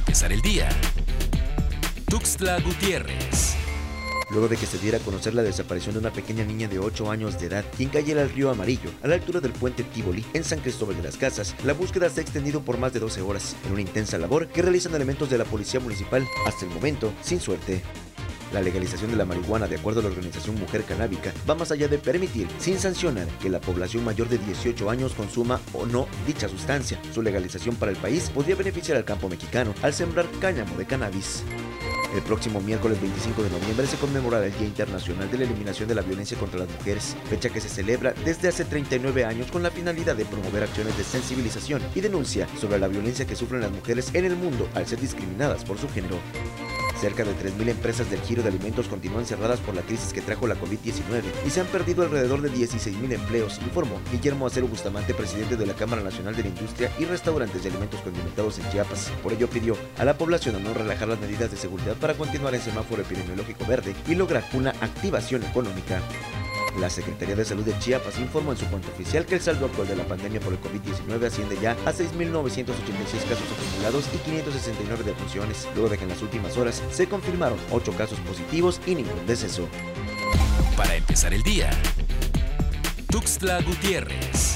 empezar el día. Tuxtla Gutiérrez. Luego de que se diera a conocer la desaparición de una pequeña niña de 8 años de edad, quien cayera al río Amarillo, a la altura del puente Tivoli, en San Cristóbal de las Casas, la búsqueda se ha extendido por más de 12 horas, en una intensa labor que realizan elementos de la Policía Municipal, hasta el momento, sin suerte. La legalización de la marihuana, de acuerdo a la organización Mujer Canábica, va más allá de permitir, sin sancionar, que la población mayor de 18 años consuma o no dicha sustancia. Su legalización para el país podría beneficiar al campo mexicano al sembrar cáñamo de cannabis. El próximo miércoles 25 de noviembre se conmemorará el Día Internacional de la Eliminación de la Violencia contra las Mujeres, fecha que se celebra desde hace 39 años con la finalidad de promover acciones de sensibilización y denuncia sobre la violencia que sufren las mujeres en el mundo al ser discriminadas por su género. Cerca de 3.000 empresas del giro de alimentos continúan cerradas por la crisis que trajo la COVID-19 y se han perdido alrededor de 16.000 empleos, informó Guillermo Acero Bustamante, presidente de la Cámara Nacional de la Industria y Restaurantes de Alimentos Condimentados en Chiapas. Por ello pidió a la población a no relajar las medidas de seguridad para continuar en semáforo epidemiológico verde y lograr una activación económica. La Secretaría de Salud de Chiapas informó en su cuenta oficial que el saldo actual de la pandemia por el COVID-19 asciende ya a 6.986 casos acumulados y 569 defunciones, luego de que en las últimas horas se confirmaron 8 casos positivos y ningún deceso. Para empezar el día, Tuxtla Gutiérrez.